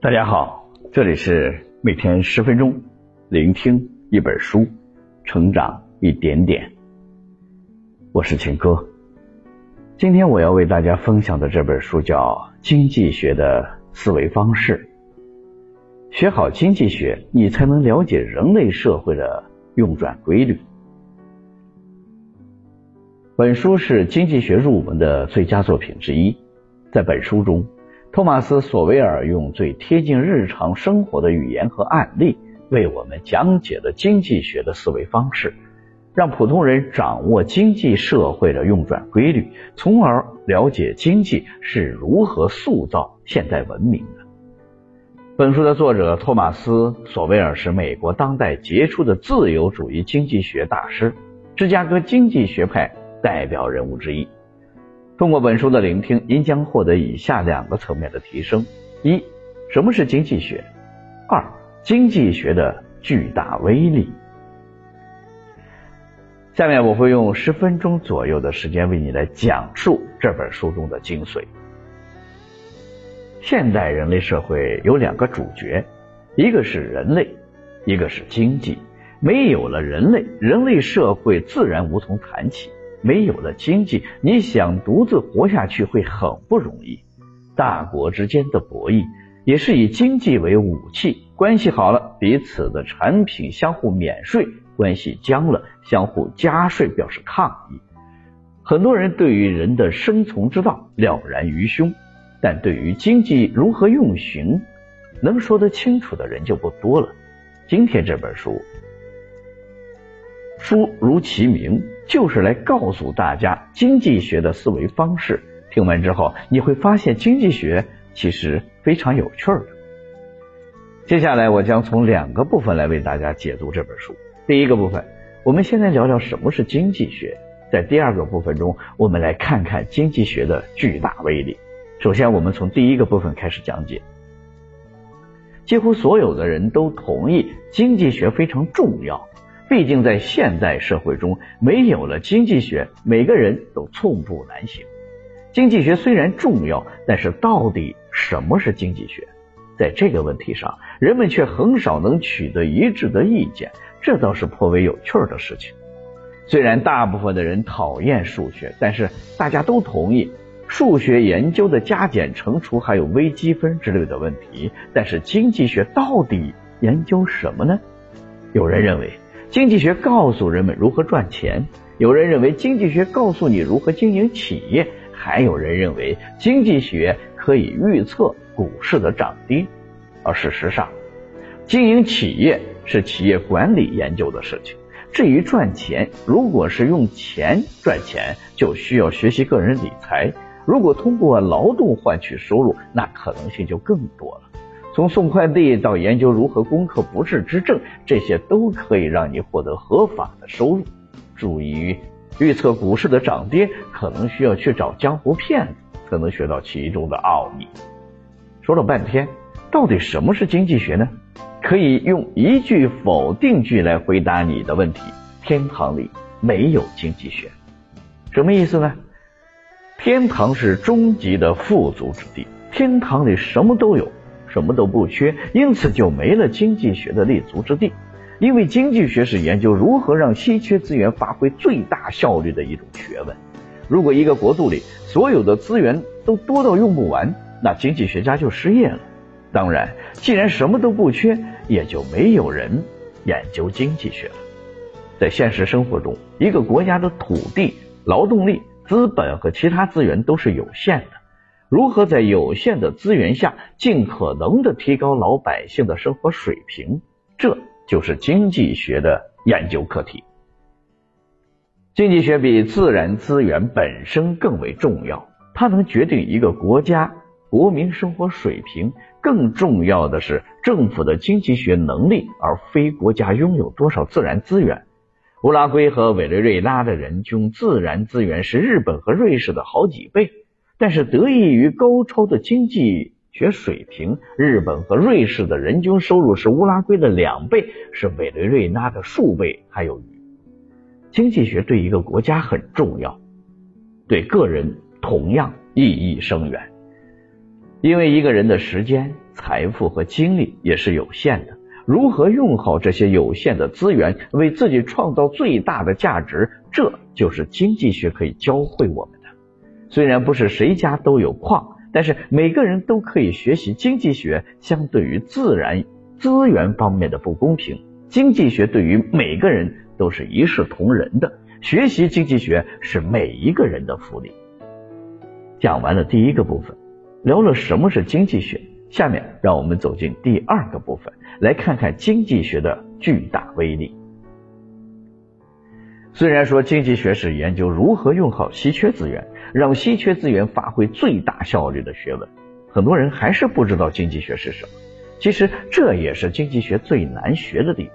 大家好，这里是每天十分钟聆听一本书，成长一点点。我是秦哥，今天我要为大家分享的这本书叫《经济学的思维方式》。学好经济学，你才能了解人类社会的运转规律。本书是经济学入门的最佳作品之一。在本书中，托马斯·索维尔用最贴近日常生活的语言和案例，为我们讲解了经济学的思维方式，让普通人掌握经济社会的运转规律，从而了解经济是如何塑造现代文明的。本书的作者托马斯·索维尔是美国当代杰出的自由主义经济学大师，芝加哥经济学派。代表人物之一。通过本书的聆听，您将获得以下两个层面的提升：一、什么是经济学？二、经济学的巨大威力。下面我会用十分钟左右的时间为你来讲述这本书中的精髓。现代人类社会有两个主角，一个是人类，一个是经济。没有了人类，人类社会自然无从谈起。没有了经济，你想独自活下去会很不容易。大国之间的博弈也是以经济为武器，关系好了，彼此的产品相互免税；关系僵了，相互加税，表示抗议。很多人对于人的生存之道了然于胸，但对于经济如何运行，能说得清楚的人就不多了。今天这本书。书如其名，就是来告诉大家经济学的思维方式。听完之后，你会发现经济学其实非常有趣的。接下来，我将从两个部分来为大家解读这本书。第一个部分，我们先来聊聊什么是经济学。在第二个部分中，我们来看看经济学的巨大威力。首先，我们从第一个部分开始讲解。几乎所有的人都同意经济学非常重要。毕竟，在现代社会中，没有了经济学，每个人都寸步难行。经济学虽然重要，但是到底什么是经济学？在这个问题上，人们却很少能取得一致的意见，这倒是颇为有趣的事情。虽然大部分的人讨厌数学，但是大家都同意数学研究的加减乘除还有微积分之类的问题。但是经济学到底研究什么呢？有人认为。经济学告诉人们如何赚钱，有人认为经济学告诉你如何经营企业，还有人认为经济学可以预测股市的涨跌。而事实上，经营企业是企业管理研究的事情。至于赚钱，如果是用钱赚钱，就需要学习个人理财；如果通过劳动换取收入，那可能性就更多了。从送快递到研究如何攻克不治之症，这些都可以让你获得合法的收入。注意，预测股市的涨跌，可能需要去找江湖骗子才能学到其中的奥秘。说了半天，到底什么是经济学呢？可以用一句否定句来回答你的问题：天堂里没有经济学。什么意思呢？天堂是终极的富足之地，天堂里什么都有。什么都不缺，因此就没了经济学的立足之地。因为经济学是研究如何让稀缺资源发挥最大效率的一种学问。如果一个国度里所有的资源都多到用不完，那经济学家就失业了。当然，既然什么都不缺，也就没有人研究经济学了。在现实生活中，一个国家的土地、劳动力、资本和其他资源都是有限的。如何在有限的资源下尽可能的提高老百姓的生活水平，这就是经济学的研究课题。经济学比自然资源本身更为重要，它能决定一个国家国民生活水平。更重要的是，政府的经济学能力，而非国家拥有多少自然资源。乌拉圭和委内瑞拉的人均自然资源是日本和瑞士的好几倍。但是得益于高超的经济学水平，日本和瑞士的人均收入是乌拉圭的两倍，是委内瑞拉的数倍还有余。经济学对一个国家很重要，对个人同样意义深远。因为一个人的时间、财富和精力也是有限的，如何用好这些有限的资源，为自己创造最大的价值，这就是经济学可以教会我们。虽然不是谁家都有矿，但是每个人都可以学习经济学。相对于自然资源方面的不公平，经济学对于每个人都是一视同仁的。学习经济学是每一个人的福利。讲完了第一个部分。聊了什么是经济学，下面让我们走进第二个部分，来看看经济学的巨大威力。虽然说经济学是研究如何用好稀缺资源，让稀缺资源发挥最大效率的学问，很多人还是不知道经济学是什么。其实这也是经济学最难学的地方。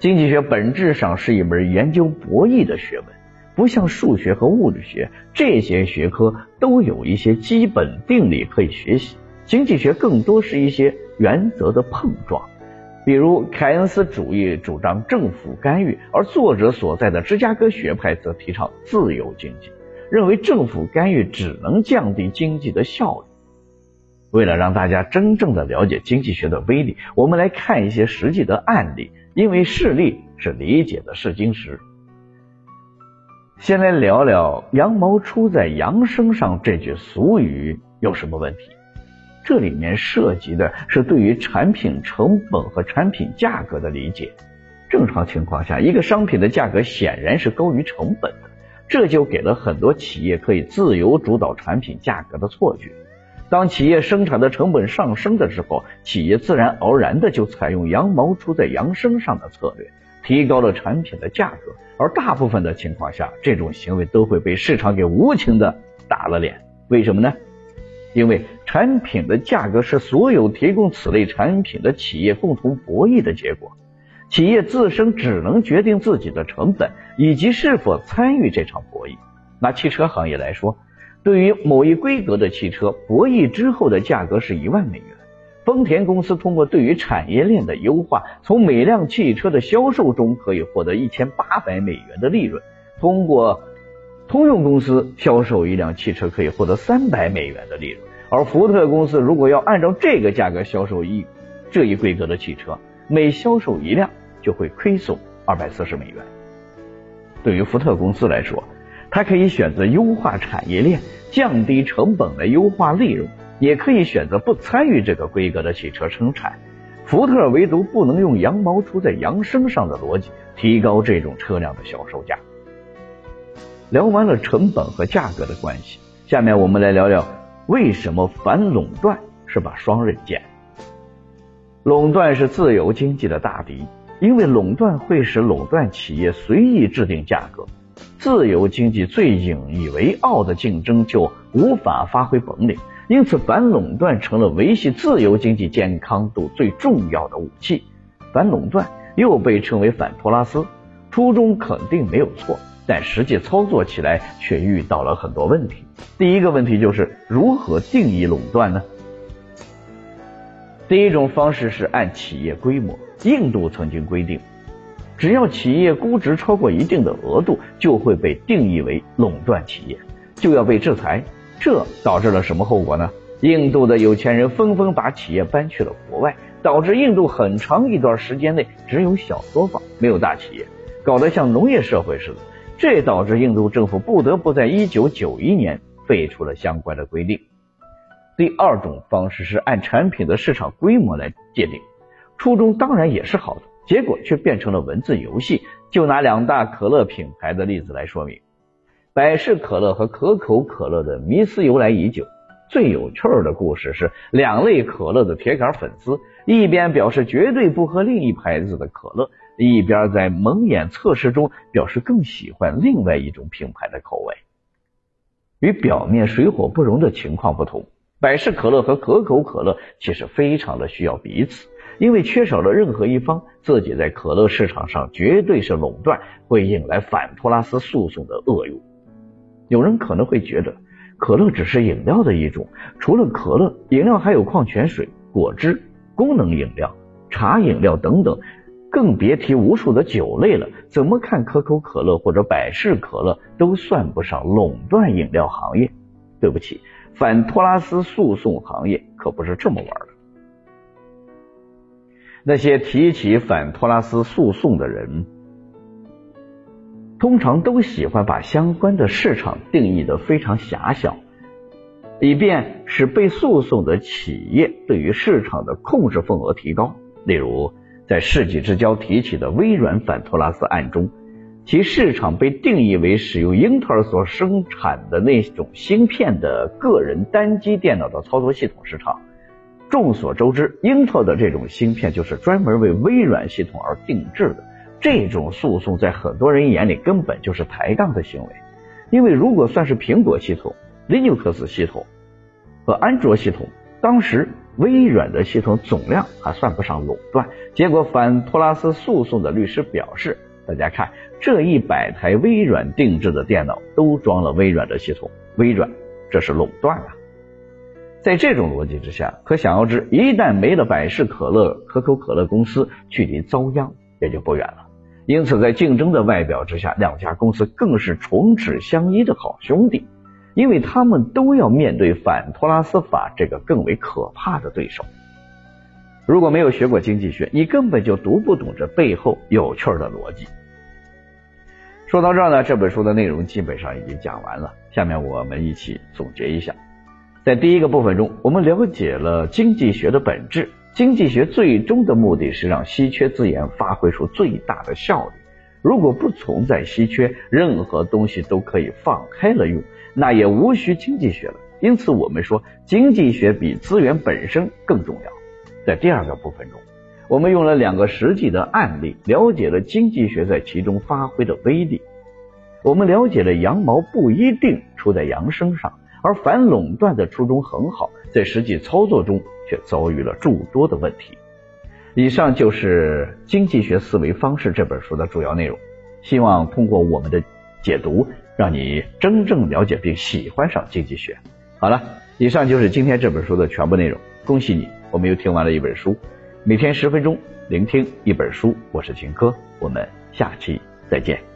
经济学本质上是一门研究博弈的学问。不像数学和物理学这些学科都有一些基本定理可以学习，经济学更多是一些原则的碰撞。比如凯恩斯主义主张政府干预，而作者所在的芝加哥学派则提倡自由经济，认为政府干预只能降低经济的效率。为了让大家真正的了解经济学的威力，我们来看一些实际的案例，因为事例是理解的试金石。先来聊聊“羊毛出在羊身上”这句俗语有什么问题？这里面涉及的是对于产品成本和产品价格的理解。正常情况下，一个商品的价格显然是高于成本的，这就给了很多企业可以自由主导产品价格的错觉。当企业生产的成本上升的时候，企业自然而然的就采用“羊毛出在羊身上”的策略。提高了产品的价格，而大部分的情况下，这种行为都会被市场给无情的打了脸。为什么呢？因为产品的价格是所有提供此类产品的企业共同博弈的结果，企业自身只能决定自己的成本以及是否参与这场博弈。拿汽车行业来说，对于某一规格的汽车，博弈之后的价格是一万美元。丰田公司通过对于产业链的优化，从每辆汽车的销售中可以获得一千八百美元的利润。通过通用公司销售一辆汽车可以获得三百美元的利润，而福特公司如果要按照这个价格销售一这一规格的汽车，每销售一辆就会亏损二百四十美元。对于福特公司来说，它可以选择优化产业链，降低成本来优化利润。也可以选择不参与这个规格的汽车生产，福特唯独不能用“羊毛出在羊身上的”逻辑提高这种车辆的销售价。聊完了成本和价格的关系，下面我们来聊聊为什么反垄断是把双刃剑。垄断是自由经济的大敌，因为垄断会使垄断企业随意制定价格，自由经济最引以为傲的竞争就无法发挥本领。因此，反垄断成了维系自由经济健康度最重要的武器。反垄断又被称为反托拉斯，初衷肯定没有错，但实际操作起来却遇到了很多问题。第一个问题就是如何定义垄断呢？第一种方式是按企业规模。印度曾经规定，只要企业估值超过一定的额度，就会被定义为垄断企业，就要被制裁。这导致了什么后果呢？印度的有钱人纷纷把企业搬去了国外，导致印度很长一段时间内只有小作坊，没有大企业，搞得像农业社会似的。这导致印度政府不得不在一九九一年废除了相关的规定。第二种方式是按产品的市场规模来界定，初衷当然也是好的，结果却变成了文字游戏。就拿两大可乐品牌的例子来说明。百事可乐和可口可乐的迷思由来已久。最有趣儿的故事是，两类可乐的铁杆粉丝一边表示绝对不喝另一牌子的可乐，一边在蒙眼测试中表示更喜欢另外一种品牌的口味。与表面水火不容的情况不同，百事可乐和可口可乐其实非常的需要彼此，因为缺少了任何一方，自己在可乐市场上绝对是垄断，会引来反托拉斯诉讼的恶运。有人可能会觉得，可乐只是饮料的一种，除了可乐，饮料还有矿泉水、果汁、功能饮料、茶饮料等等，更别提无数的酒类了。怎么看可口可乐或者百事可乐都算不上垄断饮料行业。对不起，反托拉斯诉讼行业可不是这么玩的。那些提起反托拉斯诉讼的人，通常都喜欢把相关的市场定义的非常狭小，以便使被诉讼的企业对于市场的控制份额提高。例如，在世纪之交提起的微软反托拉斯案中，其市场被定义为使用英特尔所生产的那种芯片的个人单机电脑的操作系统市场。众所周知，英特尔的这种芯片就是专门为微软系统而定制的。这种诉讼在很多人眼里根本就是抬杠的行为，因为如果算是苹果系统、Linux 系统和安卓系统，当时微软的系统总量还算不上垄断。结果反托拉斯诉讼的律师表示：“大家看，这一百台微软定制的电脑都装了微软的系统，微软这是垄断啊！”在这种逻辑之下，可想而知，一旦没了百事可乐、可口可乐公司，距离遭殃也就不远了。因此，在竞争的外表之下，两家公司更是唇齿相依的好兄弟，因为他们都要面对反托拉斯法这个更为可怕的对手。如果没有学过经济学，你根本就读不懂这背后有趣的逻辑。说到这儿呢，这本书的内容基本上已经讲完了，下面我们一起总结一下。在第一个部分中，我们了解了经济学的本质。经济学最终的目的是让稀缺资源发挥出最大的效率。如果不存在稀缺，任何东西都可以放开了用，那也无需经济学了。因此，我们说经济学比资源本身更重要。在第二个部分中，我们用了两个实际的案例，了解了经济学在其中发挥的威力。我们了解了羊毛不一定出在羊身上。而反垄断的初衷很好，在实际操作中却遭遇了诸多的问题。以上就是《经济学思维方式》这本书的主要内容。希望通过我们的解读，让你真正了解并喜欢上经济学。好了，以上就是今天这本书的全部内容。恭喜你，我们又听完了一本书。每天十分钟，聆听一本书。我是秦科，我们下期再见。